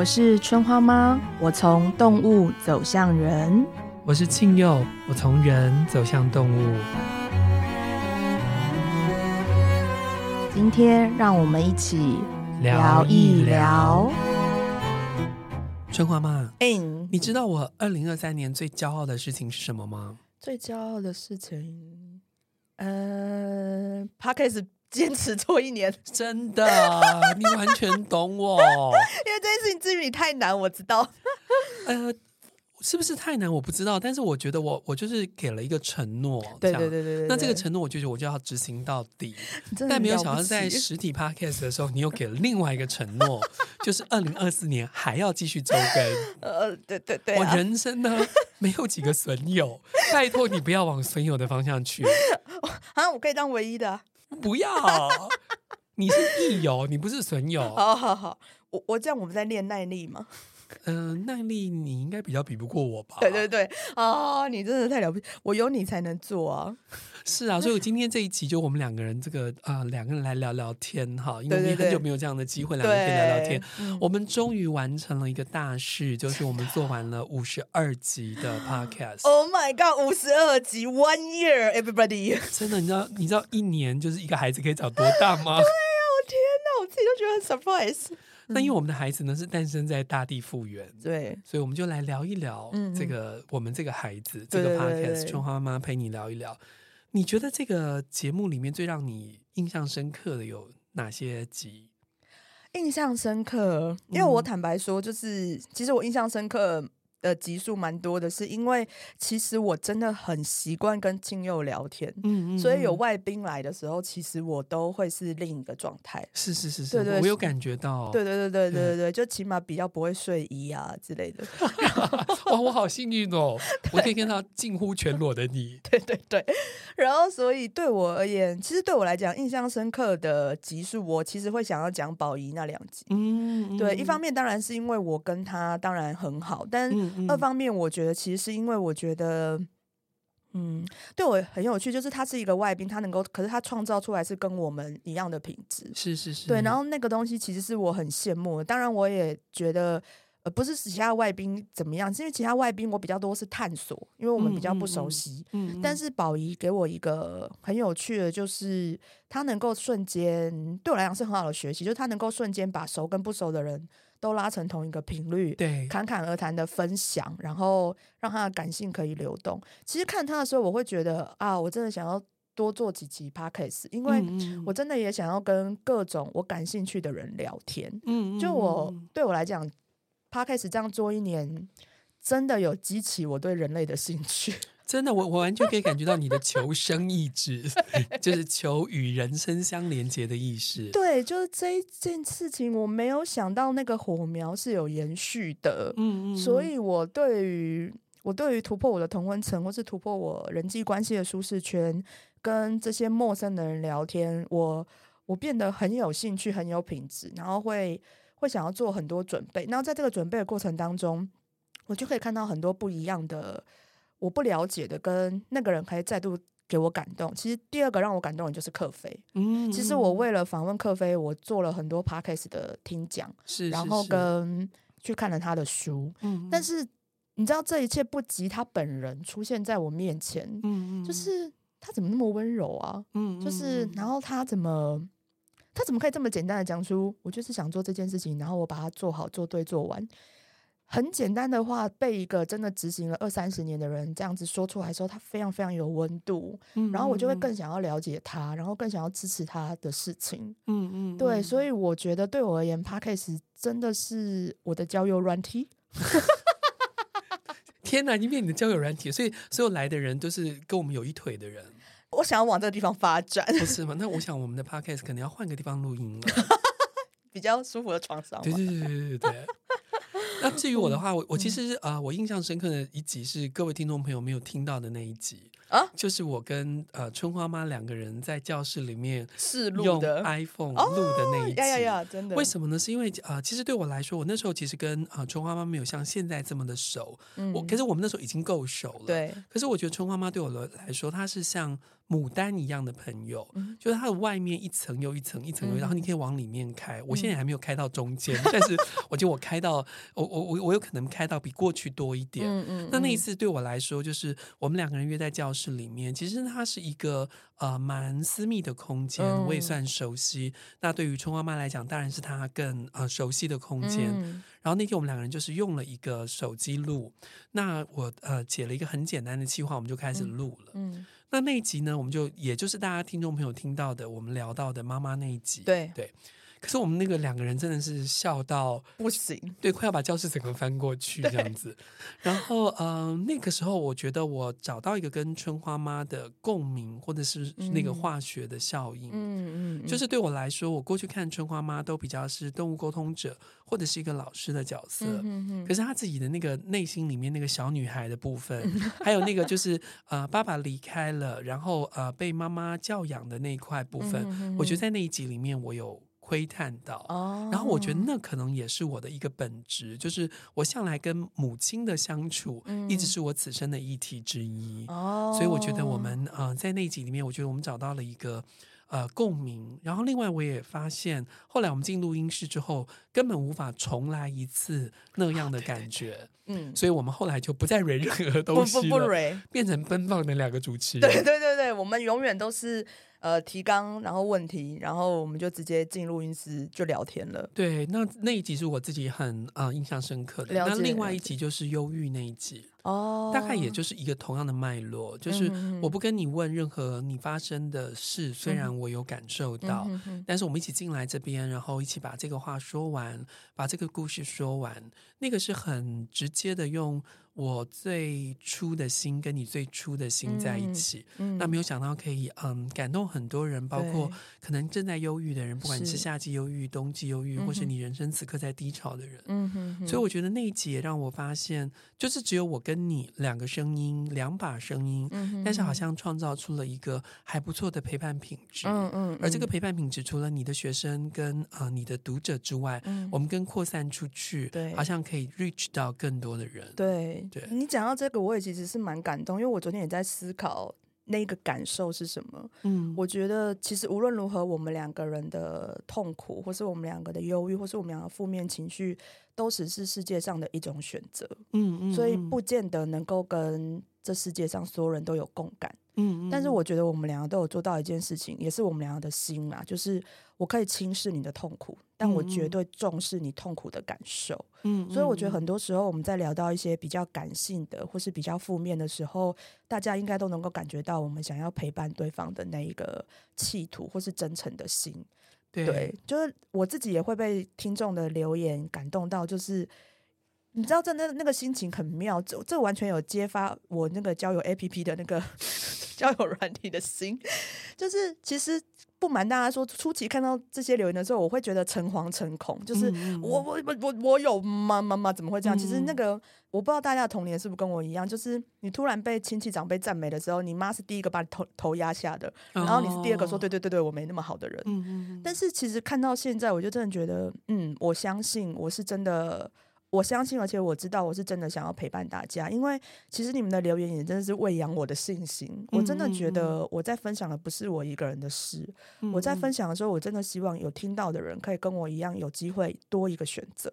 我是春花妈，我从动物走向人。我是庆佑，我从人走向动物。今天让我们一起聊一聊。春花妈，哎，你知道我二零二三年最骄傲的事情是什么吗？最骄傲的事情，呃，Podcast 坚持做一年，真的，你完全懂我。因为这件事情至于你太难，我知道。呃。是不是太难？我不知道，但是我觉得我我就是给了一个承诺，对对对对对。那这个承诺，我就觉得我就要执行到底。但没有想到在实体 podcast 的时候，你又给了另外一个承诺，就是二零二四年还要继续周更。呃，对对对、啊。我人生呢没有几个损友，拜托你不要往损友的方向去。啊，我可以当唯一的、啊。不要，你是益友，你不是损友。好好好，我我这样我们在练耐力吗？嗯、呃，耐力你应该比较比不过我吧？对对对，啊、哦，你真的太了不起，我有你才能做啊！是啊，所以我今天这一集就我们两个人这个啊、呃，两个人来聊聊天哈，因为我们很久没有这样的机会，两个人可以聊聊天。我们终于完成了一个大事，就是我们做完了五十二集的 podcast。Oh my god，五十二集，One year，everybody！真的，你知道你知道一年就是一个孩子可以长多大吗？对呀、啊，我天哪，我自己都觉得很 surprise。那因为我们的孩子呢是诞生在大地复原，对，所以我们就来聊一聊这个、嗯、我们这个孩子这个 podcast，春花妈陪你聊一聊。你觉得这个节目里面最让你印象深刻的有哪些集？印象深刻，因为我坦白说，就是、嗯、其实我印象深刻。的集数蛮多的，是因为其实我真的很习惯跟亲友聊天，嗯，嗯嗯，所以有外宾来的时候，其实我都会是另一个状态。是是是是，对对对，我有感觉到，对对对对对对对，就起码比较不会睡衣啊之类的。哇，我好幸运哦，我可以看到近乎全裸的你。对对对，然后所以对我而言，其实对我来讲印象深刻的集数，我其实会想要讲宝仪那两集。嗯，嗯，对，一方面当然是因为我跟他当然很好，但二方面，我觉得其实是因为我觉得，嗯，对我很有趣，就是他是一个外宾，他能够，可是他创造出来是跟我们一样的品质，是是是，对。然后那个东西其实是我很羡慕的，当然我也觉得，呃，不是其他外宾怎么样，是因为其他外宾我比较多是探索，因为我们比较不熟悉。嗯，但是宝仪给我一个很有趣的，就是他能够瞬间对我来讲是很好的学习，就是他能够瞬间把熟跟不熟的人。都拉成同一个频率，对，侃侃而谈的分享，然后让他的感性可以流动。其实看他的时候，我会觉得啊，我真的想要多做几集 podcast，因为我真的也想要跟各种我感兴趣的人聊天。嗯，就我对我来讲，podcast 这样做一年，真的有激起我对人类的兴趣。真的，我我完全可以感觉到你的求生意志，就是求与人生相连接的意识。对，就是这一件事情，我没有想到那个火苗是有延续的。嗯嗯，所以我对于我对于突破我的同温层，或是突破我人际关系的舒适圈，跟这些陌生的人聊天，我我变得很有兴趣，很有品质，然后会会想要做很多准备。然后在这个准备的过程当中，我就可以看到很多不一样的。我不了解的，跟那个人可以再度给我感动。其实第二个让我感动的就是克菲。嗯，其实我为了访问克菲，我做了很多 podcast 的听讲，是，是，是，然后跟去看了他的书。嗯，但是你知道这一切不及他本人出现在我面前。嗯，就是他怎么那么温柔啊？嗯，就是然后他怎么他怎么可以这么简单的讲出我就是想做这件事情，然后我把它做好、做对、做完。很简单的话，被一个真的执行了二三十年的人这样子说出来的时候，他非常非常有温度。嗯，然后我就会更想要了解他，然后更想要支持他的事情。嗯嗯，对，所以我觉得对我而言，Podcast 真的是我的交友软体。天哪，已经变你的交友软体，所以所有来的人都是跟我们有一腿的人。我想要往这个地方发展，不是吗？那我想我们的 Podcast 可能要换个地方录音了，比较舒服的床上。对对对对对对。那至于我的话，我我其实啊、呃，我印象深刻的一集是各位听众朋友没有听到的那一集啊，就是我跟呃春花妈两个人在教室里面试录的。iPhone 录的那一集，呀呀呀，真的。为什么呢？是因为啊、呃，其实对我来说，我那时候其实跟啊、呃、春花妈没有像现在这么的熟，嗯、我可是我们那时候已经够熟了，对。可是我觉得春花妈对我来说，她是像牡丹一样的朋友，嗯、就是它的外面一层又一层，一层又一层，然后你可以往里面开。我现在还没有开到中间，嗯、但是我觉得我开到我我我我有可能开到比过去多一点。嗯嗯，那那一次对我来说，就是我们两个人约在教室里面，其实它是一个呃蛮私密的空间，我也算熟悉。嗯、那对于春花妈来讲，当然是她更呃熟悉的空间。嗯、然后那天我们两个人就是用了一个手机录，那我呃写了一个很简单的计划，我们就开始录了。嗯。嗯那那一集呢，我们就也就是大家听众朋友听到的，我们聊到的妈妈那一集，对对。可是我们那个两个人真的是笑到不行，对，快要把教室整个翻过去这样子。然后，嗯、呃，那个时候我觉得我找到一个跟春花妈的共鸣，或者是那个化学的效应。嗯嗯，就是对我来说，我过去看春花妈都比较是动物沟通者，或者是一个老师的角色。嗯嗯。可是她自己的那个内心里面那个小女孩的部分，还有那个就是呃爸爸离开了，然后呃被妈妈教养的那一块部分，我觉得在那一集里面我有。窥探到，然后我觉得那可能也是我的一个本质，就是我向来跟母亲的相处，一直是我此生的议题之一。所以我觉得我们呃在那集里面，我觉得我们找到了一个呃共鸣。然后另外我也发现，后来我们进录音室之后，根本无法重来一次那样的感觉。嗯，所以我们后来就不再蕊任何东西了，变成奔放的两个主持人。对对对对，我们永远都是。呃，提纲，然后问题，然后我们就直接进录音室就聊天了。对，那那一集是我自己很呃印象深刻的。那另外一集就是忧郁那一集。哦，大概也就是一个同样的脉络，就是我不跟你问任何你发生的事，虽然我有感受到，但是我们一起进来这边，然后一起把这个话说完，把这个故事说完，那个是很直接接着用我最初的心跟你最初的心在一起，嗯。嗯、那没有想到可以嗯感动很多人，包括可能正在忧郁的人，不管你是夏季忧郁、冬季忧郁，是或是你人生此刻在低潮的人，嗯哼哼，所以我觉得那一集也让我发现，就是只有我跟你两个声音，两把声音，但是好像创造出了一个还不错的陪伴品质，嗯嗯，而这个陪伴品质除了你的学生跟呃你的读者之外，嗯、我们更扩散出去，对，好像可以 reach 到更多的人，对。对你讲到这个，我也其实是蛮感动，因为我昨天也在思考那个感受是什么。嗯，我觉得其实无论如何，我们两个人的痛苦，或是我们两个的忧郁，或是我们两个负面情绪，都只是世界上的一种选择。嗯嗯，所以不见得能够跟这世界上所有人都有共感。嗯，但是我觉得我们两个都有做到一件事情，也是我们两个的心嘛，就是我可以轻视你的痛苦，但我绝对重视你痛苦的感受。嗯，所以我觉得很多时候我们在聊到一些比较感性的或是比较负面的时候，大家应该都能够感觉到我们想要陪伴对方的那一个企图或是真诚的心。对，对，就是我自己也会被听众的留言感动到，就是。你知道这那那个心情很妙，这这完全有揭发我那个交友 APP 的那个 交友软体的心，就是其实不瞒大家说，初期看到这些留言的时候，我会觉得诚惶诚恐，就是我我我我我有吗吗吗？怎么会这样？其实那个我不知道大家的童年是不是跟我一样，就是你突然被亲戚长辈赞美的时候，你妈是第一个把你头头压下的，然后你是第二个说对对对对，我没那么好的人。但是其实看到现在，我就真的觉得，嗯，我相信我是真的。我相信，而且我知道，我是真的想要陪伴大家，因为其实你们的留言也真的是喂养我的信心。我真的觉得我在分享的不是我一个人的事，我在分享的时候，我真的希望有听到的人可以跟我一样有机会多一个选择。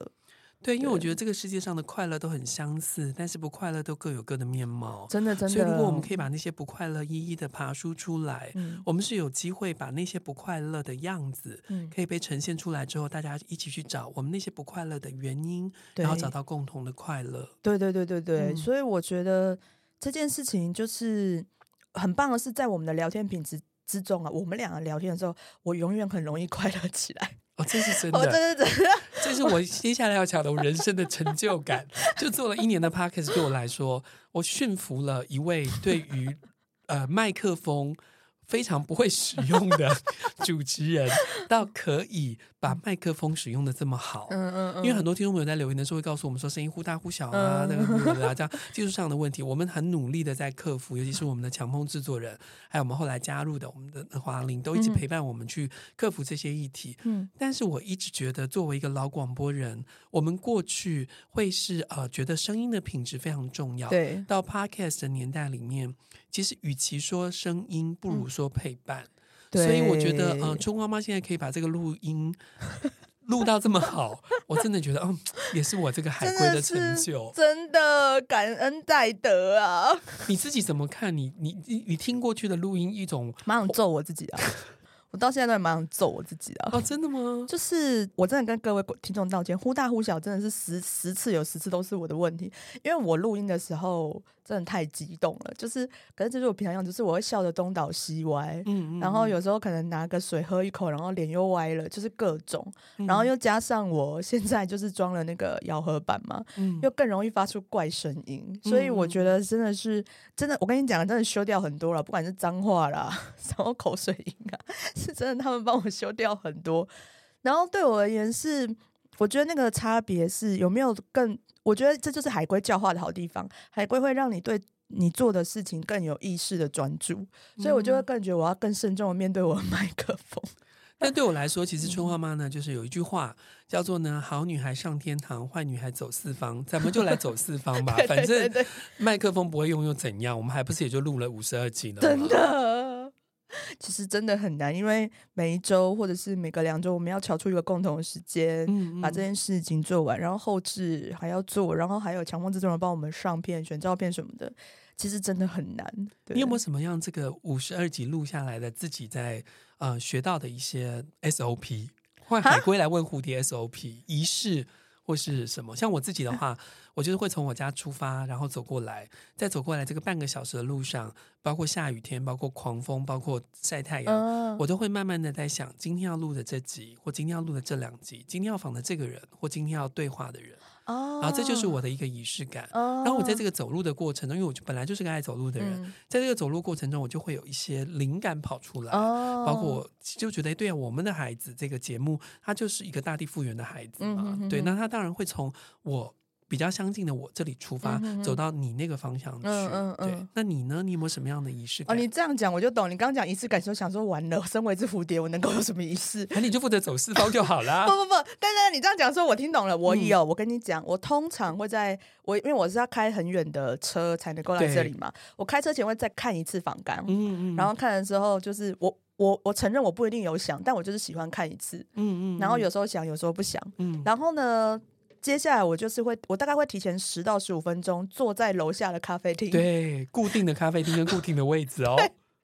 对，因为我觉得这个世界上的快乐都很相似，但是不快乐都各有各的面貌。真的，真的。所以如果我们可以把那些不快乐一一的爬梳出来，嗯，我们是有机会把那些不快乐的样子，嗯，可以被呈现出来之后，大家一起去找我们那些不快乐的原因，然后找到共同的快乐。对，对，对，对，对。嗯，所以我觉得这件事情就是很棒的是，在我们的聊天品质之中啊，我们两个聊天的时候，我永远很容易快乐起来。哦，这是真 的，这是真的，这是我接下来要讲的我人生的成就感。就做了一年的 Podcast，对我来说，我驯服了一位对于呃麦克风。非常不会使用的 主持人，到可以把麦克风使用的这么好。嗯嗯嗯。因为很多听众朋友在留言的时候会告诉我们说，声音忽大忽小啊，那个啊这样技术上的问题，我们很努力的在克服。尤其是我们的强风制作人，还有我们后来加入的我们的华玲，都一直陪伴我们去克服这些议题。嗯。但是我一直觉得，作为一个老广播人，我们过去会是呃觉得声音的品质非常重要。对。到 Podcast 的年代里面。其实与其说声音，不如说陪伴。对，所以我觉得，嗯，春花妈现在可以把这个录音录到这么好，我真的觉得，嗯，也是我这个海归的成就，真的感恩戴德啊！你自己怎么看？你你你你听过去的录音，一种蛮想揍我自己啊！我到现在都还蛮想揍我自己啊。哦，真的吗？就是我真的跟各位听众道歉，忽大忽小，真的是十十次有十次都是我的问题，因为我录音的时候。真的太激动了，就是，可是这是我平常样子，就是我会笑得东倒西歪，嗯，嗯，然后有时候可能拿个水喝一口，然后脸又歪了，就是各种，然后又加上我现在就是装了那个咬合板嘛，嗯，又更容易发出怪声音，所以我觉得真的是真的，我跟你讲，真的修掉很多了，不管是脏话啦，什么口水音啊，是真的，他们帮我修掉很多，然后对我而言是。我觉得那个差别是有没有更？我觉得这就是海龟教化的好地方。海龟会让你对你做的事情更有意识的专注，所以我就会更觉得我要更慎重的面对我的 麦克风。但对我来说，其实春花妈呢，就是有一句话叫做呢：“好女孩上天堂，坏女孩走四方。”咱们就来走四方吧，反正麦克风不会用又怎样？我们还不是也就录了五十二集了吗？真的。其实真的很难，因为每一周或者是每隔两周，我们要乔出一个共同的时间，嗯嗯，把这件事情做完，然后后置还要做，然后还有强迫制作人帮我们上片、选照片什么的，其实真的很难。你有没有什么样这个五十二集录下来的自己在呃学到的一些 SOP？换海龟来问蝴蝶 SOP 仪式或是什么？像我自己的话。我就是会从我家出发，然后走过来，再走过来这个半个小时的路上，包括下雨天，包括狂风，包括晒太阳，呃、我都会慢慢的在想，今天要录的这集，或今天要录的这两集，今天要访的这个人，或今天要对话的人，哦、然后这就是我的一个仪式感。哦、然后我在这个走路的过程中，因为我本来就是个爱走路的人，嗯、在这个走路过程中，我就会有一些灵感跑出来，哦、包括我就觉得，对啊，我们的孩子这个节目，他就是一个大地复原的孩子嘛，嗯、哼哼对，那他当然会从我。比较相近的我这里出发，走到你那个方向去。嗯嗯嗯对，那你呢？你有没有什么样的仪式感？哦，你这样讲我就懂。你刚刚讲仪式感，就想说完了，身为一只蝴蝶，我能够有什么仪式？那你就负责走四方就好啦。不不不，但是你这样讲说，我听懂了。我有，嗯、我跟你讲，我通常会在我因为我是要开很远的车才能够来这里嘛。我开车前会再看一次访纲，嗯嗯，然后看的时候就是我我我承认我不一定有想，但我就是喜欢看一次，嗯嗯，然后有时候想，有时候不想，嗯，然后呢？接下来我就是会，我大概会提前十到十五分钟坐在楼下的咖啡厅，对，固定的咖啡厅跟固定的位置哦。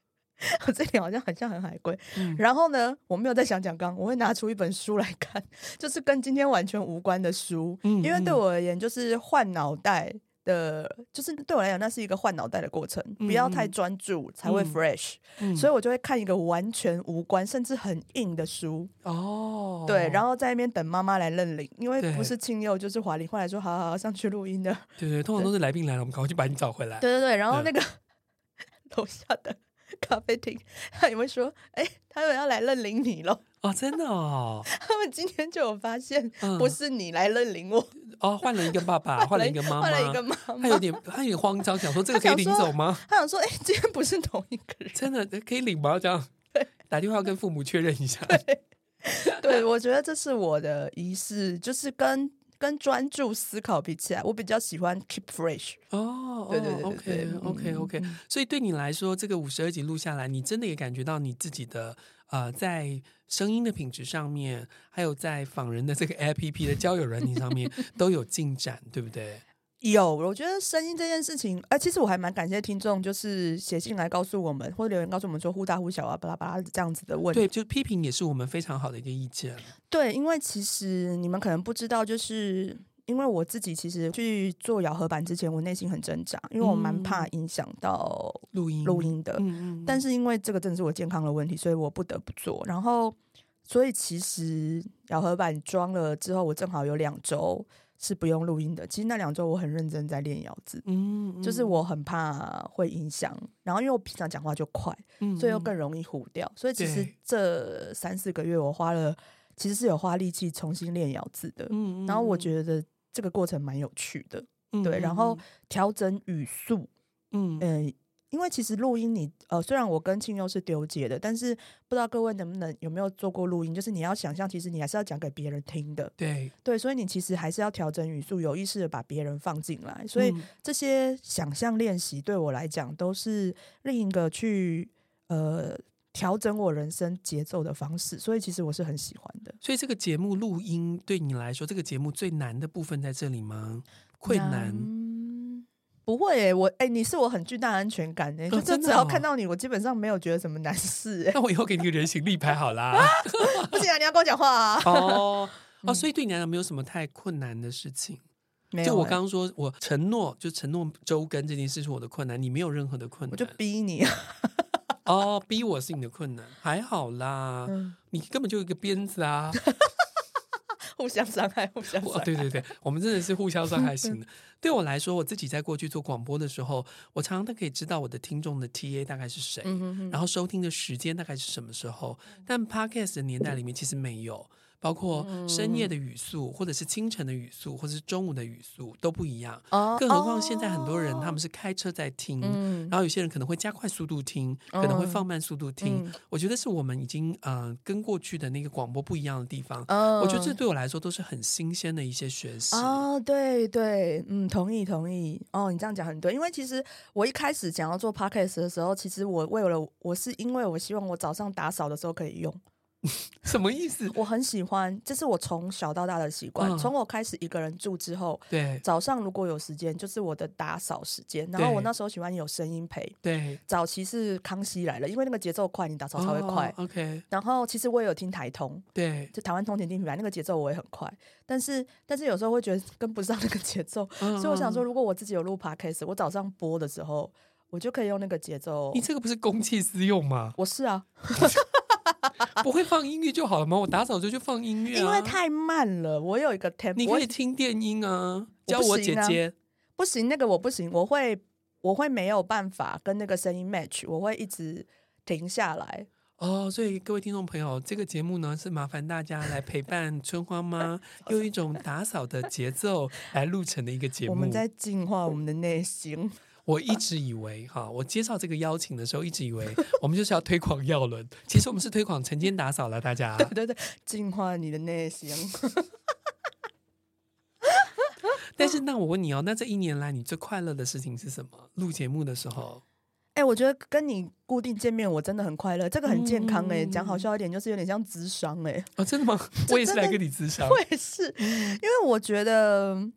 我这点好像很像很海龟。嗯、然后呢，我没有在想讲纲，我会拿出一本书来看，就是跟今天完全无关的书，嗯、因为对我而言就是换脑袋。的，就是对我来讲，那是一个换脑袋的过程，不要太专注才会 fresh，所以我就会看一个完全无关，甚至很硬的书。哦，对，然后在那边等妈妈来认领，因为不是庆祐就是华玲，后来说好好好上去录音的，对对，通常都是来宾来了，我们赶快去把你找回来，对对对，然后那个 楼下的咖啡厅，他也会说，哎，他们要来认领你喽。哦，真的哦！他们今天就有发现，不是你来认领我、嗯、哦，换了一个爸爸，换了一个妈妈，换了一个妈妈，他有点，他有点慌张，想说这个可以领走吗？他想说，哎、欸，今天不是同一个人，真的可以领吗？这样，对，打电话跟父母确认一下。对，对，我觉得这是我的仪式，就是跟。跟专注思考比起来，我比较喜欢 keep fresh。哦，对对对，OK OK OK。所以对你来说，这个五十二集录下来，你真的也感觉到你自己的呃，在声音的品质上面，还有在访人的这个 APP 的交友软体上面都有进展，对不对？有，我觉得声音这件事情，哎、呃，其实我还蛮感谢听众，就是写信来告诉我们，或者留言告诉我们说忽大忽小啊，巴拉巴拉这样子的问题。对，就批评也是我们非常好的一个意见。对，因为其实你们可能不知道，就是因为我自己其实去做咬合板之前，我内心很挣扎，因为我蛮怕影响到录音录音的。嗯嗯。但是因为这个真的是我健康的问题，所以我不得不做。然后，所以其实咬合板装了之后，我正好有两周。是不用录音的。其实那两周我很认真在练咬字，嗯，嗯，就是我很怕会影响。然后因为我平常讲话就快，嗯，所以又更容易糊掉。所以其实这三四个月我花了，其实是有花力气重新练咬字的。嗯，然后我觉得这个过程蛮有趣的，对。然后调整语速，嗯嗯。因为其实录音你呃，虽然我跟庆佑是丢接的，但是不知道各位能不能有没有做过录音？就是你要想象，其实你还是要讲给别人听的。对对，所以你其实还是要调整语速，有意识的把别人放进来。所以这些想象练习对我来讲都是另一个去呃。调整我人生节奏的方式，所以其实我是很喜欢的。所以这个节目录音对你来说，这个节目最难的部分在这里吗？困难？嗯、不会我哎、欸，你是我很巨大安全感诶、欸，哦、就只要看到你，我基本上没有觉得什么难事。那我以后给你个人形立牌好啦。不行啊，你要跟我讲话啊。哦哦，所以对你来讲没有什么太困难的事情。欸、就我刚刚说，我承诺就承诺周更这件事是我的困难，你没有任何的困难，我就逼你。哦，逼我是你的困难，还好啦，嗯、你根本就一个鞭子啊，互相伤害，互相伤害。对对对，我们真的是互相伤害型的。对我来说，我自己在过去做广播的时候，我常常都可以知道我的听众的 TA 大概是谁，嗯、哼哼然后收听的时间大概是什么时候。但 Podcast 的年代里面其实没有。包括深夜的语速，或者是清晨的语速，或者是中午的语速都不一样。更何况现在很多人他们是开车在听，然后有些人可能会加快速度听，可能会放慢速度听。我觉得是我们已经呃跟过去的那个广播不一样的地方。我觉得这对我来说都是很新鲜的一些学习。哦，对对，嗯，同意同意。哦，你这样讲很对，因为其实我一开始想要做 podcast 的时候，其实我为了我是因为我希望我早上打扫的时候可以用。什么意思？我很喜欢，这是我从小到大的习惯。从、嗯、我开始一个人住之后，对，早上如果有时间，就是我的打扫时间。然后我那时候喜欢有声音陪。对，早期是康熙来了，因为那个节奏快，你打扫才会快。哦、OK。然后其实我也有听台通，对，就台湾通勤听品牌那个节奏我也很快，但是但是有时候会觉得跟不上那个节奏，嗯、所以我想说，如果我自己有录 Podcast，我早上播的时候，我就可以用那个节奏。你这个不是公器私用吗？我是啊。不会放音乐就好了吗？我打扫就去放音乐啊。因为太慢了，我有一个 tempo。你可以听电音啊，教我姐姐。不行，那个我不行，我会我会没有办法跟那个声音 match，我会一直停下来。哦，所以各位听众朋友，这个节目呢是麻烦大家来陪伴春花妈，用一种打扫的节奏来录成的一个节目。我们在净化我们的内心。我一直以为哈，我接受这个邀请的时候，一直以为我们就是要推广药轮，其实我们是推广晨间打扫了，大家。对对对，净化你的内心。但是那我问你哦，那这一年来你最快乐的事情是什么？录节目的时候？哎、欸，我觉得跟你固定见面，我真的很快乐，这个很健康哎、欸。讲、嗯、好笑一点，就是有点像智商哎、欸。哦，真的吗？我也是来跟你智商。我也是，因为我觉得。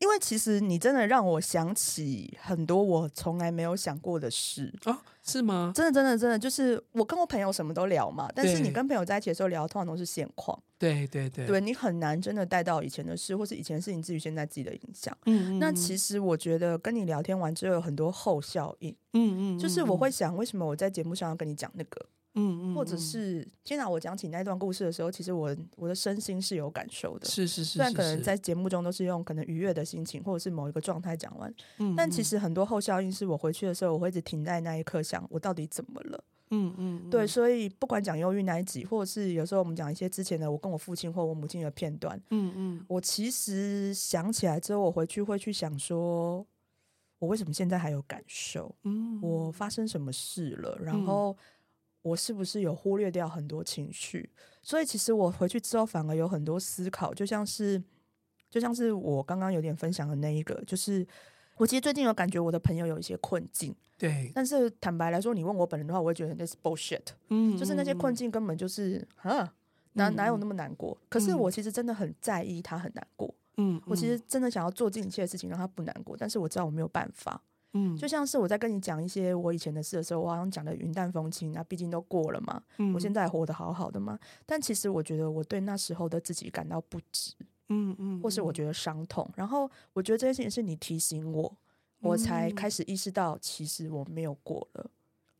因为其实你真的让我想起很多我从来没有想过的事啊，是吗？真的，真的，真的，就是我跟我朋友什么都聊嘛，但是你跟朋友在一起的时候聊，通常都是现况。对对对，对你很难真的带到以前的事，或是以前的事情至于现在自己的影响。嗯，嗯嗯。那其实我觉得跟你聊天完之后有很多后效应。嗯，嗯嗯。就是我会想，为什么我在节目上要跟你讲那个？嗯嗯，或者是天哪，我讲起那段故事的时候，其实我我的身心是有感受的。是是是，虽然可能在节目中都是用可能愉悦的心情，或者是某一个状态讲完，嗯，但其实很多后效应是我回去的时候，我会一直停在那一刻，想我到底怎么了？嗯嗯，对，所以不管讲忧郁那一集，或者是有时候我们讲一些之前的我跟我父亲或我母亲的片段，嗯嗯，我其实想起来之后，我回去会去想说，我为什么现在还有感受？嗯，我发生什么事了？然后。我是不是有忽略掉很多情绪？所以其实我回去之后反而有很多思考，就像是，就像是我刚刚有点分享的那一个，就是我其实最近有感觉我的朋友有一些困境，对。但是坦白来说，你问我本人的话，我会觉得那是 bullshit，嗯，就是那些困境根本就是啊，哪哪有那么难过？可是我其实真的很在意他很难过，嗯，我其实真的想要做尽一切的事情让他不难过，但是我知道我没有办法。嗯，就像是我在跟你讲一些我以前的事的时候，我好像讲的云淡风轻，那毕竟都过了嘛。嗯，我现在活得好好的嘛。但其实我觉得我对那时候的自己感到不值，嗯嗯，或是我觉得伤痛。然后我觉得这件事情是你提醒我，我才开始意识到，其实我没有过了。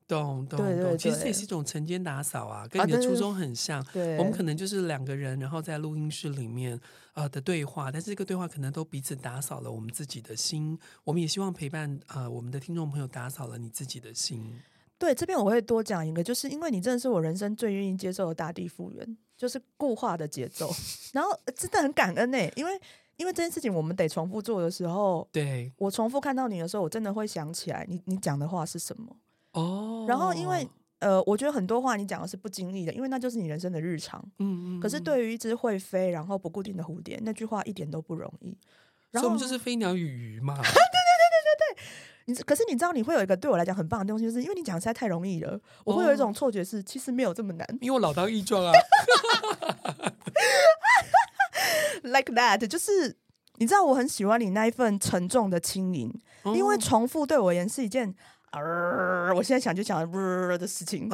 懂懂懂，其实这也是一种晨间打扫啊，跟你的初衷很像。对，我们可能就是两个人，然后在录音室里面呃的对话，但是这个对话可能都彼此打扫了我们自己的心。我们也希望陪伴呃我们的听众朋友打扫了你自己的心。对，这边我会多讲一个，就是因为你真的是我人生最愿意接受的大地复原，就是固化的节奏。然后真的很感恩呢，因为因为这件事情我们得重复做的时候，对，我重复看到你的时候，我真的会想起来你你讲的话是什么哦。然后因为呃，我觉得很多话你讲的是不经意的，因为那就是你人生的日常。嗯嗯。可是对于一只会飞然后不固定的蝴蝶，那句话一点都不容易。然后所以我们就是飞鸟与鱼嘛。对对对对对对。你可是你知道你会有一个对我来讲很棒的东西，就是因为你讲实在太容易了，我会有一种错觉是其实没有这么难。因为我老当益壮啊。Like that，就是你知道我很喜欢你那一份沉重的轻盈，哦、因为重复对我而言是一件，呃，我现在想就想的事情。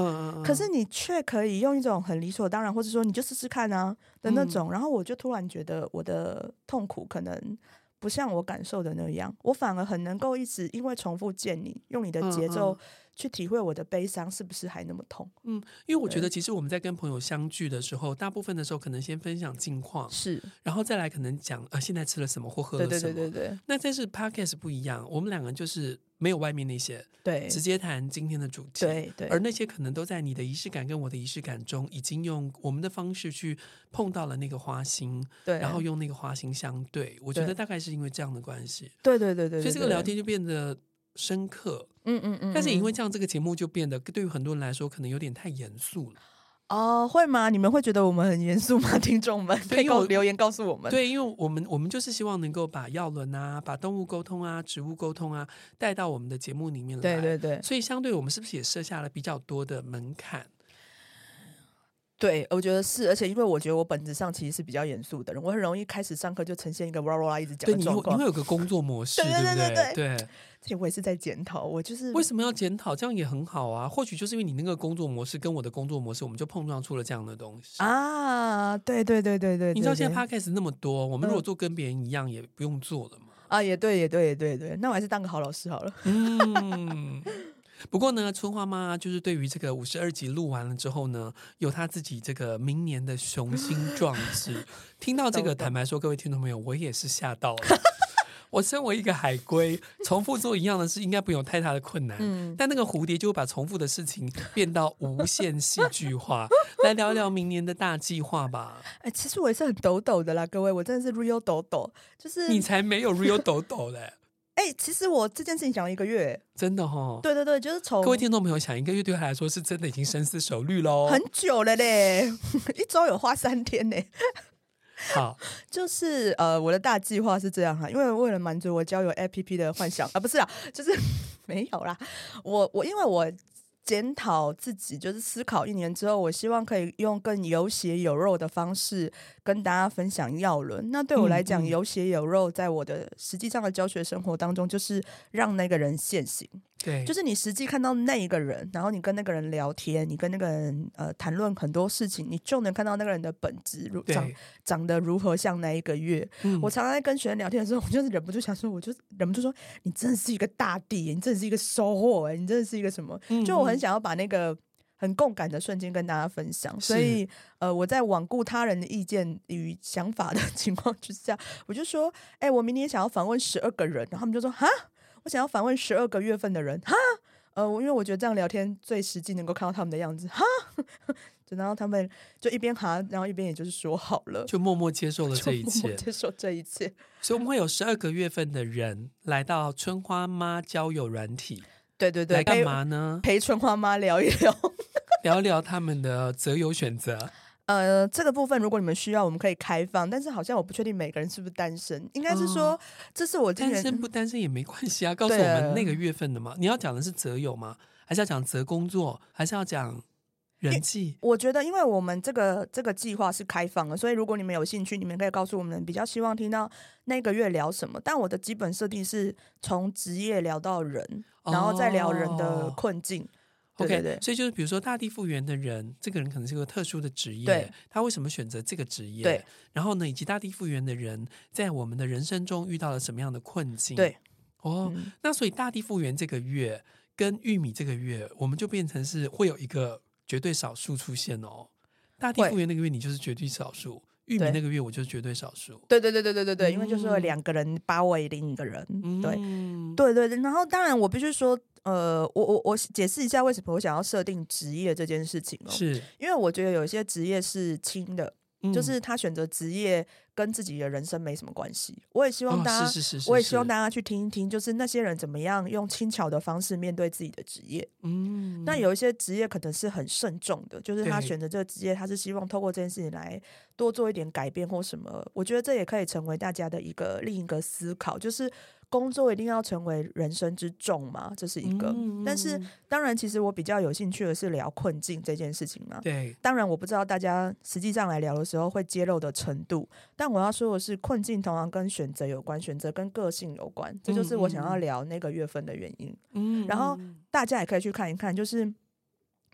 可是你却可以用一种很理所当然，或者说你就试试看啊的那种，嗯、然后我就突然觉得我的痛苦可能不像我感受的那样，我反而很能够一直因为重复见你，用你的节奏。去体会我的悲伤是不是还那么痛？嗯，因为我觉得其实我们在跟朋友相聚的时候，大部分的时候可能先分享近况，是，然后再来可能讲呃现在吃了什么或喝了什么。对对对对对。那这是 podcast 不一样，我们两个就是没有外面那些，对，直接谈今天的主题。对对。而那些可能都在你的仪式感跟我的仪式感中，已经用我们的方式去碰到了那个花心，对，然后用那个花心相对。我觉得大概是因为这样的关系。对对对对。所以这个聊天就变得深刻。嗯嗯嗯，但是因为这样，这个节目就变得对于很多人来说，可能有点太严肃了。哦，会吗？你们会觉得我们很严肃吗？听众们可以留言告诉我们。对，因为我们我们就是希望能够把药轮啊，把动物沟通啊，植物沟通啊，带到我们的节目里面来。对对对。所以相对我们是不是也设下了比较多的门槛？对，我觉得是，而且因为我觉得我本质上其实是比较严肃的人，我很容易开始上课就呈现一个哇哇哇一直讲的状况。对，你会有个工作模式，对对对对对。对，所以我也是在检讨，我就是为什么要检讨？这样也很好啊。或许就是因为你那个工作模式跟我的工作模式，我们就碰撞出了这样的东西啊。对对对对对，你知道现在 podcast 那么多，我们如果做跟别人一样，也不用做了嘛。啊，也对，也对，也对，对。那我还是当个好老师好了。嗯。不过呢，春花妈就是对于这个五十二集录完了之后呢，有她自己这个明年的雄心壮志。听到这个，坦白说，各位听众朋友，我也是吓到了。我身为一个海龟，重复做一样的事，应该不用太大的困难。嗯，但那个蝴蝶就会把重复的事情变到无限戏剧化。来聊聊明年的大计划吧。哎，其实我也是很抖抖的啦，各位，我真的是 real 抖抖，就是你才没有 real 抖抖嘞。哎、欸，其实我这件事情想了一个月，真的哈、哦。对对对，就是从各位听众朋友想一个月对他来说是真的已经深思熟虑喽，很久了嘞，一周有花三天呢。好，就是呃，我的大计划是这样哈，因为为了满足我交友 APP 的幻想啊，不是啊，就是 没有啦。我我因为我。检讨自己，就是思考一年之后，我希望可以用更有血有肉的方式跟大家分享药轮。那对我来讲，嗯嗯、有血有肉，在我的实际上的教学生活当中，就是让那个人现形。对，就是你实际看到那一个人，然后你跟那个人聊天，你跟那个人呃谈论很多事情，你就能看到那个人的本质如长长得如何像那一个月。嗯、我常常在跟学生聊天的时候，我就是忍不住想说，我就忍不住说，你真的是一个大地，你真的是一个收获哎，你真的是一个什么？嗯嗯就我很想要把那个很共感的瞬间跟大家分享。所以呃，我在罔顾他人的意见与想法的 情况之下，我就说，哎、欸，我明年想要访问十二个人，然后他们就说，哈。我想要访问十二个月份的人，哈，呃，因为我觉得这样聊天最实际，能够看到他们的样子，哈，就然后他们就一边哈，然后一边也就是说好了，就默默接受了这一切，默默接受这一切。所以我们会有十二个月份的人来到春花妈交友软体，对对对，来干嘛呢？陪，陪春花妈聊一聊，聊聊他们的择友选择。呃，这个部分如果你们需要，我们可以开放，但是好像我不确定每个人是不是单身，应该是说，哦、这是我单身不单身也没关系啊，告诉我们那个月份的嘛。你要讲的是择友吗？还是要讲择工作？还是要讲人际？我觉得，因为我们这个这个计划是开放的，所以如果你们有兴趣，你们可以告诉我们比较希望听到那个月聊什么。但我的基本设定是从职业聊到人，然后再聊人的困境。哦 OK，所以就是比如说大地复原的人，这个人可能是个特殊的职业，对他为什么选择这个职业？对，然后呢，以及大地复原的人在我们的人生中遇到了什么样的困境？对，哦，嗯、那所以大地复原这个月跟玉米这个月，我们就变成是会有一个绝对少数出现哦。大地复原那个月，你就是绝对少数。玉米那个月我就是绝对少数，对对对对对对对，嗯、因为就是两个人包围另一个人，嗯、对对对对。然后当然我必须说，呃，我我我解释一下为什么我想要设定职业这件事情哦，是。因为我觉得有一些职业是轻的，嗯、就是他选择职业跟自己的人生没什么关系。我也希望大家，哦、是是是是是我也希望大家去听一听，就是那些人怎么样用轻巧的方式面对自己的职业。嗯，那有一些职业可能是很慎重的，就是他选择这个职业，他是希望透过这件事情来多做一点改变或什么。我觉得这也可以成为大家的一个另一个思考，就是。工作一定要成为人生之重吗？这是一个。嗯、但是，当然，其实我比较有兴趣的是聊困境这件事情嘛。对。当然，我不知道大家实际上来聊的时候会揭露的程度。但我要说的是，困境同样跟选择有关，选择跟个性有关。这就是我想要聊那个月份的原因。嗯。然后大家也可以去看一看，就是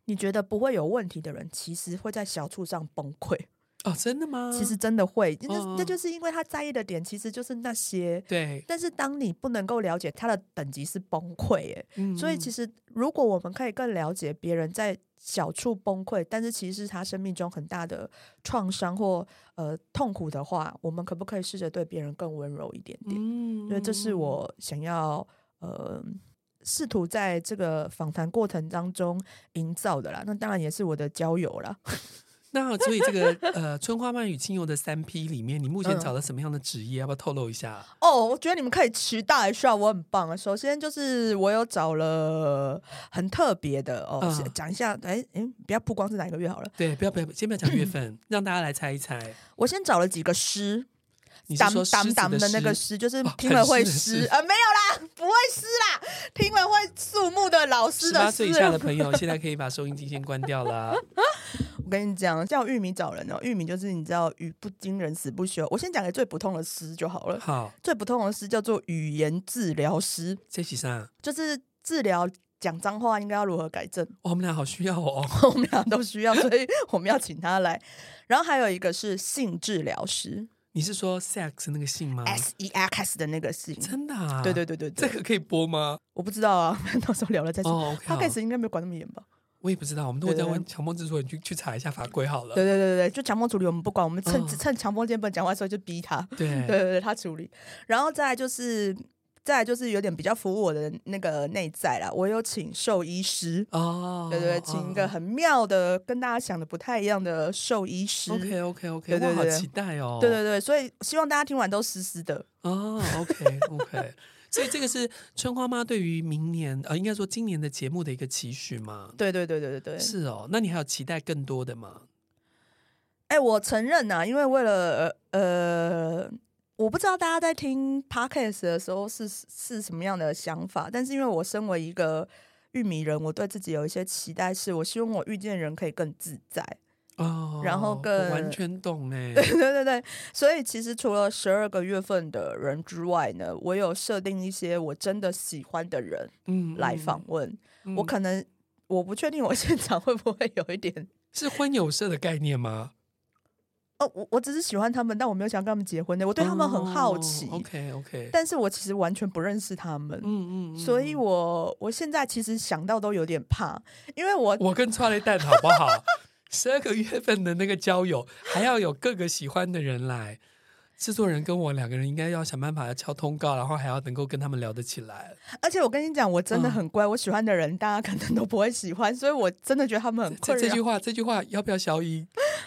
你觉得不会有问题的人，其实会在小处上崩溃。哦，真的吗？其实真的会，那、哦、那就是因为他在意的点其实就是那些。对。但是当你不能够了解他的等级是崩溃，哎、嗯，所以其实如果我们可以更了解别人在小处崩溃，但是其实是他生命中很大的创伤或呃痛苦的话，我们可不可以试着对别人更温柔一点点？嗯，所以这是我想要呃试图在这个访谈过程当中营造的啦。那当然也是我的交友啦。那所以这个呃，春花漫与清油的三 P 里面，你目前找了什么样的职业？嗯、要不要透露一下？哦，我觉得你们可以期待一下，我很棒啊！首先就是我有找了很特别的哦，讲、嗯、一下，哎哎，不要曝光是哪一个月好了。对，不要不要，先不要讲月 份，让大家来猜一猜。我先找了几个诗。当当当的那个诗，就是听了会诗啊、哦呃？没有啦，不会诗啦，听了会肃穆的老师的诗。十八岁以下的朋友，现在可以把收音机先关掉了。我跟你讲，叫玉米找人哦，玉米就是你知道，语不惊人死不休。我先讲个最普通的诗就好了。好，最普通的诗叫做语言治疗师。这是啥？就是治疗讲脏话应该要如何改正。我们俩好需要哦，我们俩都需要，所以我们要请他来。然后还有一个是性治疗师。你是说 sex 那个性吗？S E X 的那个性，真的啊？对对对对，这个可以播吗？我不知道啊，到时候聊了再说。哦，他开始应该没有管那么严吧？我也不知道，我们都会在问强迫制作人去去查一下法规好了。对对对对，就强迫处理我们不管，我们趁趁强迫键不能讲话的时候就逼他。对对对对，他处理。然后再来就是。再来就是有点比较服务我的那个内在啦，我有请兽医师哦，对对，请一个很妙的，跟大家想的不太一样的兽医师。OK OK OK，对对对，好期待哦。对对对，所以希望大家听完都湿湿的哦。OK OK，所以这个是春花妈对于明年呃，应该说今年的节目的一个期许吗？对对对对对对，是哦。那你还有期待更多的吗？哎，我承认呐，因为为了呃。我不知道大家在听 podcast 的时候是是什么样的想法，但是因为我身为一个玉米人，我对自己有一些期待，是我希望我遇见人可以更自在哦，然后更完全懂 哎，对对对对，所以其实除了十二个月份的人之外呢，我有设定一些我真的喜欢的人，嗯，来访问。嗯嗯、我可能我不确定我现场会不会有一点 是婚友社的概念吗？哦，我我只是喜欢他们，但我没有想跟他们结婚的。我对他们很好奇。Oh, OK OK，但是我其实完全不认识他们。嗯嗯，嗯，所以我我现在其实想到都有点怕，因为我我跟剉咧等好不好？十二个月份的那个交友，还要有各个喜欢的人来。制作人跟我两个人应该要想办法要敲通告，然后还要能够跟他们聊得起来。而且我跟你讲，我真的很乖，嗯、我喜欢的人大家可能都不会喜欢，所以我真的觉得他们很困扰。这句话，这句话要不要消音？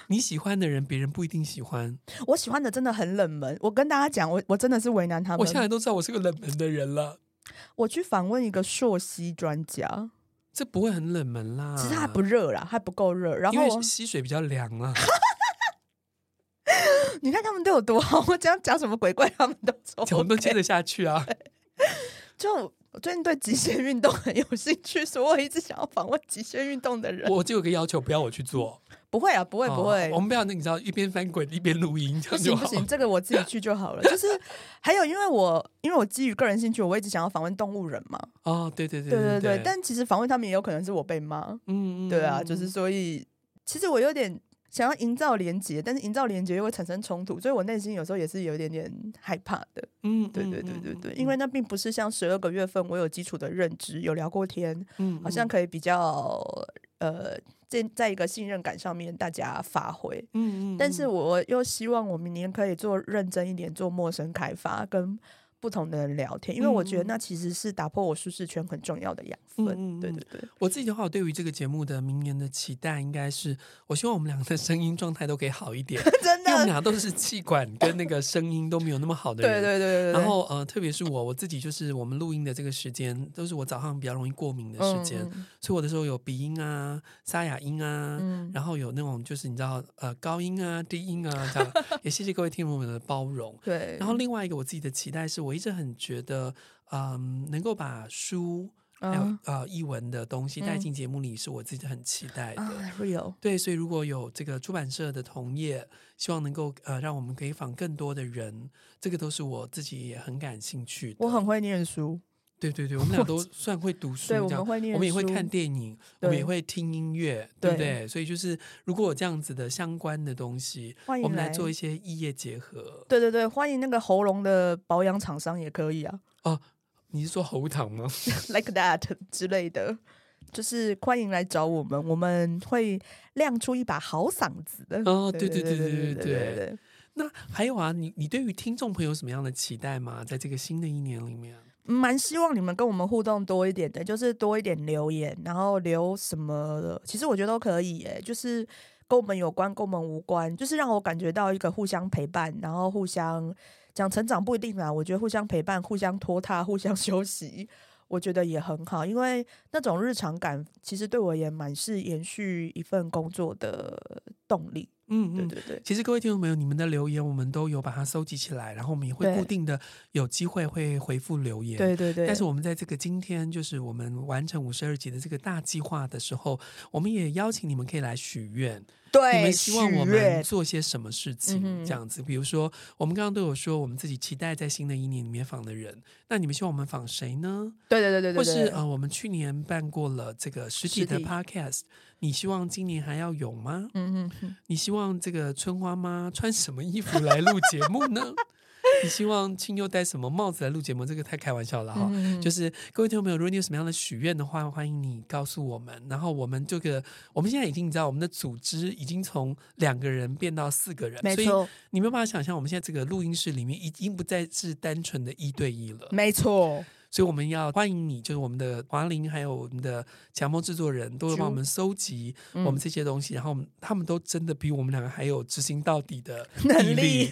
你喜欢的人，别人不一定喜欢。我喜欢的真的很冷门。我跟大家讲，我我真的是为难他们。我现在都知道我是个冷门的人了。我去访问一个硕西专家，这不会很冷门啦。其实还不热啦，还不够热。然后因为溪水比较凉啊。你看他们对我多好，我这样讲什么鬼怪，他们都走，我们都接得下去啊。就 我最近对极限运动很有兴趣，所以我一直想要访问极限运动的人。我就有个要求，不要我去做。不会啊，不会，不会。我们不要那你知道，一边翻滚一边录音，这样就行不行，这个我自己去就好了。就是 还有，因为我因为我基于个人兴趣，我一直想要访问动物人嘛。哦，对对对对对对。但其实访问他们也有可能是我被骂。嗯嗯。对啊，就是所以，其实我有点。想要营造连结，但是营造连结又会产生冲突，所以我内心有时候也是有一点点害怕的。嗯，对对对对对，因为那并不是像十二个月份我有基础的认知，有聊过天，嗯，好像可以比较呃，在在一个信任感上面大家发挥。嗯嗯，但是我又希望我明年可以做认真一点，做陌生开发跟不同的人聊天，因为我觉得那其实是打破我舒适圈很重要的养分。嗯、对对对，我自己的话，我对于这个节目的明年的期待，应该是我希望我们两个的声音状态都可以好一点。真的，因为我们俩都是气管跟那个声音都没有那么好的人。对，对对对对。然后呃，特别是我我自己，就是我们录音的这个时间，都是我早上比较容易过敏的时间，嗯、所以我的时候有鼻音啊、沙哑音啊，嗯、然后有那种就是你知道呃高音啊、低音啊这样。也谢谢各位听众们的包容。对。然后另外一个我自己的期待是我一直很觉得，嗯，能够把书还有呃译文的东西带进节目里，是我自己很期待的。Real 对，所以如果有这个出版社的同业，希望能够呃让我们可以访更多的人，这个都是我自己也很感兴趣的。我很会念书。对对对，我们俩都算会读书，对，我们会念书，我们也会看电影，我们也会听音乐，对不对？所以就是如果有这样子的相关的东西，欢迎我们来做一些异业结合。对对对，欢迎那个喉咙的保养厂商也可以啊。哦，你是说喉糖吗？Like that 之类的，就是欢迎来找我们，我们会亮出一把好嗓子的。哦，对对对对对对对。那还有啊，你你对于听众朋友什么样的期待吗？在这个新的一年里面？蛮希望你们跟我们互动多一点的，就是多一点留言，然后留什么的，其实我觉得都可以，哎，就是跟我们有关，跟我们无关，就是让我感觉到一个互相陪伴，然后互相讲成长不一定啦，我觉得互相陪伴、互相拖沓、互相 休息，我觉得也很好，因为那种日常感，其实对我也蛮是延续一份工作的动力。嗯，对对对。其实各位听众朋友，你们的留言我们都有把它收集起来，然后我们也会固定的有机会会回复留言。对对对。但是我们在这个今天，就是我们完成五十二集的这个大计划的时候，我们也邀请你们可以来许愿。对，你们希望我们做些什么事情？这样子，比如说我们刚刚都有说，我们自己期待在新的一年里面访的人，那你们希望我们访谁呢？对对对对对。或是呃，我们去年办过了这个实体的 podcast。你希望今年还要有吗？嗯嗯，你希望这个春花妈穿什么衣服来录节目呢？你希望青佑戴什么帽子来录节目？这个太开玩笑了哈。嗯、就是各位听众朋友，如果你有什么样的许愿的话，欢迎你告诉我们。然后我们这个，我们现在已经你知道，我们的组织已经从两个人变到四个人，没错。所以你没有办法想象，我们现在这个录音室里面已经不再是单纯的一对一了，没错。所以我们要欢迎你，就是我们的华玲，还有我们的强风制作人，都会帮我们收集我们这些东西，嗯、然后他们都真的比我们两个还有执行到底的 能力。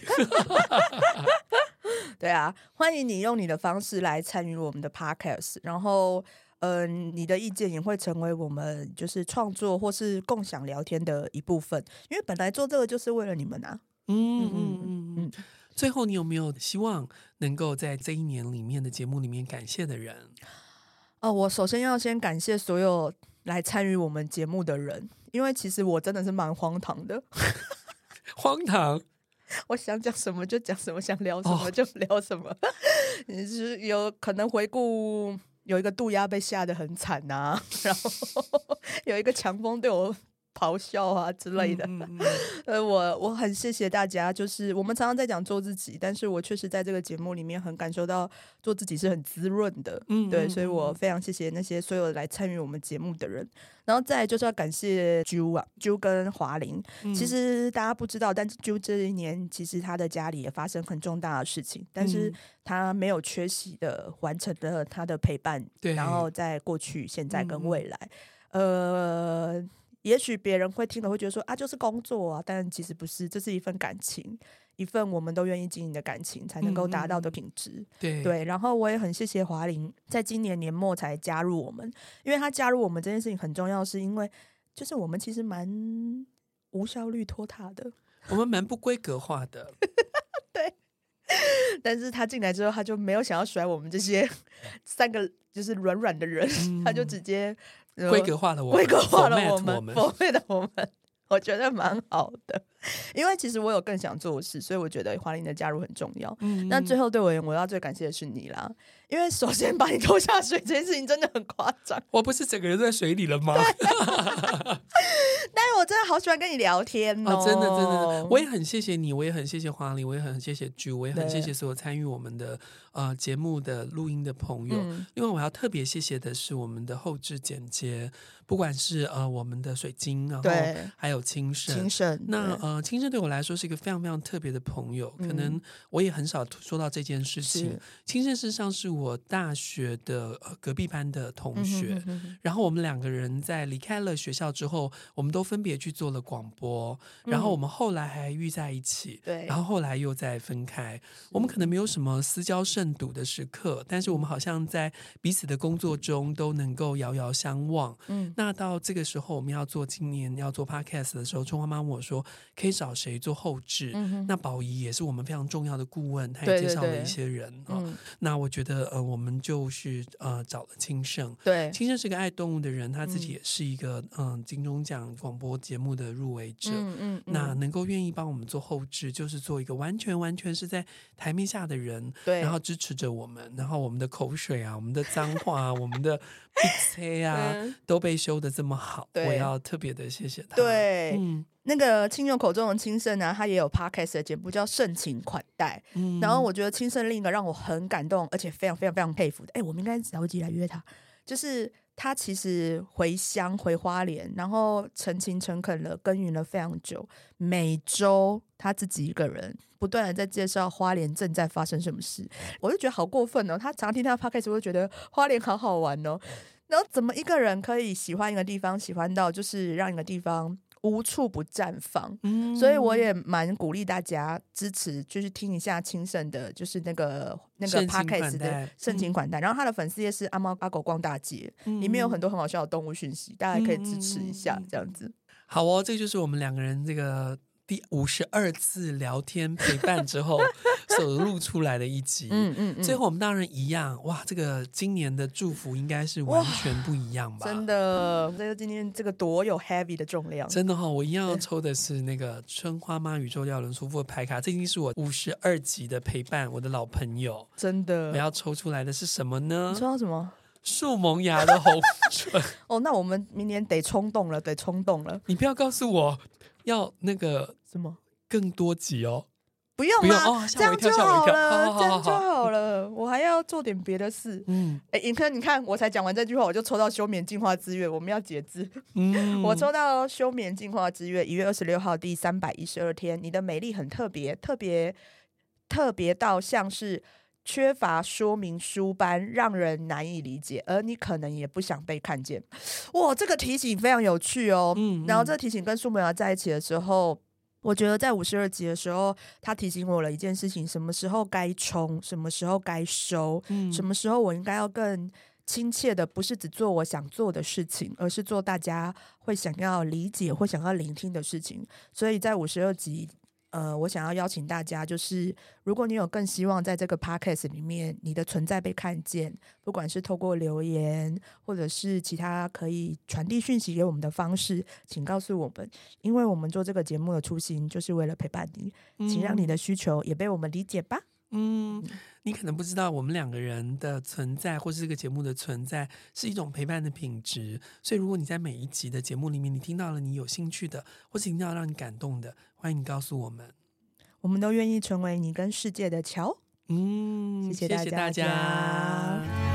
对啊，欢迎你用你的方式来参与我们的 podcast，然后，嗯、呃，你的意见也会成为我们就是创作或是共享聊天的一部分，因为本来做这个就是为了你们啊。嗯嗯嗯嗯。嗯最后，你有没有希望能够在这一年里面的节目里面感谢的人？哦，我首先要先感谢所有来参与我们节目的人，因为其实我真的是蛮荒唐的。荒唐？我想讲什么就讲什么，想聊什么就聊什么。你、哦、是有可能回顾有一个渡鸦被吓得很惨呐、啊，然后有一个强风对我。咆哮啊之类的，呃，我我很谢谢大家。就是我们常常在讲做自己，但是我确实在这个节目里面很感受到做自己是很滋润的，嗯，对，所以我非常谢谢那些所有来参与我们节目的人。然后再就是要感谢啾啊啾跟华玲。嗯、其实大家不知道，但是啾这一年其实他的家里也发生很重大的事情，但是他没有缺席的完成了他的陪伴，对，然后在过去、现在跟未来，嗯、呃。也许别人会听了会觉得说啊，就是工作啊，但其实不是，这是一份感情，一份我们都愿意经营的感情才能够达到的品质。嗯、对对，然后我也很谢谢华玲，在今年年末才加入我们，因为他加入我们这件事情很重要，是因为就是我们其实蛮无效率拖沓的，我们蛮不规格化的，对。但是他进来之后，他就没有想要甩我们这些 三个就是软软的人，嗯、他就直接。规格化了我们，规格化了我们，我们的我们，我觉得蛮好的。因为其实我有更想做的事，所以我觉得华玲的加入很重要。嗯，那最后对我而言，我要最感谢的是你啦。因为首先把你拖下水这件事情真的很夸张。我不是整个人在水里了吗？但是我真的好喜欢跟你聊天哦，哦真的真的，我也很谢谢你，我也很谢谢华玲，我也很谢谢 Ju，我也很谢谢所有参与我们的呃节目的录音的朋友。嗯、另外，我要特别谢谢的是我们的后置剪接，不管是呃我们的水晶，然后还有清神，清神。那呃。呃，清盛对我来说是一个非常非常特别的朋友，可能我也很少说到这件事情。嗯、清盛事实上是我大学的隔壁班的同学，嗯、哼哼哼然后我们两个人在离开了学校之后，我们都分别去做了广播，然后我们后来还遇在一起，对、嗯，然后后来又再分开。我们可能没有什么私交甚笃的时刻，但是我们好像在彼此的工作中都能够遥遥相望。嗯，那到这个时候，我们要做今年要做 podcast 的时候，春花妈问我说。可以找谁做后置？嗯、那宝仪也是我们非常重要的顾问，他也介绍了一些人啊。那我觉得呃，我们就是呃找了清盛。对，青盛是个爱动物的人，他自己也是一个嗯、呃、金钟奖广播节目的入围者。嗯嗯，那能够愿意帮我们做后置，就是做一个完全完全是在台面下的人，对，然后支持着我们，然后我们的口水啊，我们的脏话啊，我们的 啊、嗯，都被修的这么好，我要特别的谢谢他。对，嗯。那个亲友口中的清盛呢，他也有 podcast 的节目叫盛情款待。嗯，然后我觉得清盛另一个让我很感动，而且非常非常非常佩服的，哎，我们应该着急来约他。就是他其实回乡回花莲，然后诚勤诚恳的耕耘了非常久，每周他自己一个人不断的在介绍花莲正在发生什么事，我就觉得好过分哦。他常听他的 podcast，我就觉得花莲好好玩哦。然后怎么一个人可以喜欢一个地方，喜欢到就是让一个地方。无处不绽放，嗯，所以我也蛮鼓励大家支持，就是听一下清盛的，就是那个那个 podcast 的盛情款待。然后他的粉丝页是阿猫阿狗逛大街，嗯，里面有很多很好笑的动物讯息，大家可以支持一下，这样子。好哦，这就是我们两个人这个。第五十二次聊天陪伴之后 所录出来的一集，嗯嗯，嗯，最后我们当然一样，哇，这个今年的祝福应该是完全不一样吧？真的，这个今天这个多有 heavy 的重量，真的哈、哦，我一样要抽的是那个春花妈宇宙耀伦叔父的牌卡，这已经是我五十二集的陪伴，我的老朋友，真的，我要抽出来的是什么呢？你抽到什么？树萌芽的红唇。哦，那我们明年得冲动了，得冲动了。你不要告诉我。要那个什么更多集哦？不用吗？哦、这样就好了，这样就好了。我还要做点别的事。嗯，哎，尹科，你看，我才讲完这句话，我就抽到休眠净化之月。我们要节制。嗯，我抽到休眠净化之月，一月二十六号第三百一十二天。你的美丽很特别，特别特别到像是缺乏说明书般，让人难以理解，而你可能也不想被看见。哇，这个提醒非常有趣哦。嗯，嗯，然后这个提醒跟苏美瑶在一起的时候，我觉得在五十二集的时候，他提醒我了一件事情：什么时候该冲，什么时候该收，嗯，什么时候我应该要更亲切的，不是只做我想做的事情，而是做大家会想要理解或想要聆听的事情。所以在五十二集。呃，我想要邀请大家，就是如果你有更希望在这个 podcast 里面你的存在被看见，不管是透过留言，或者是其他可以传递讯息给我们的方式，请告诉我们，因为我们做这个节目的初心就是为了陪伴你，请让你的需求也被我们理解吧。嗯，你可能不知道，我们两个人的存在，或是这个节目的存在，是一种陪伴的品质。所以，如果你在每一集的节目里面，你听到了你有兴趣的，或是听到让你感动的，欢迎你告诉我们，我们都愿意成为你跟世界的桥。嗯，谢谢大家。谢谢大家。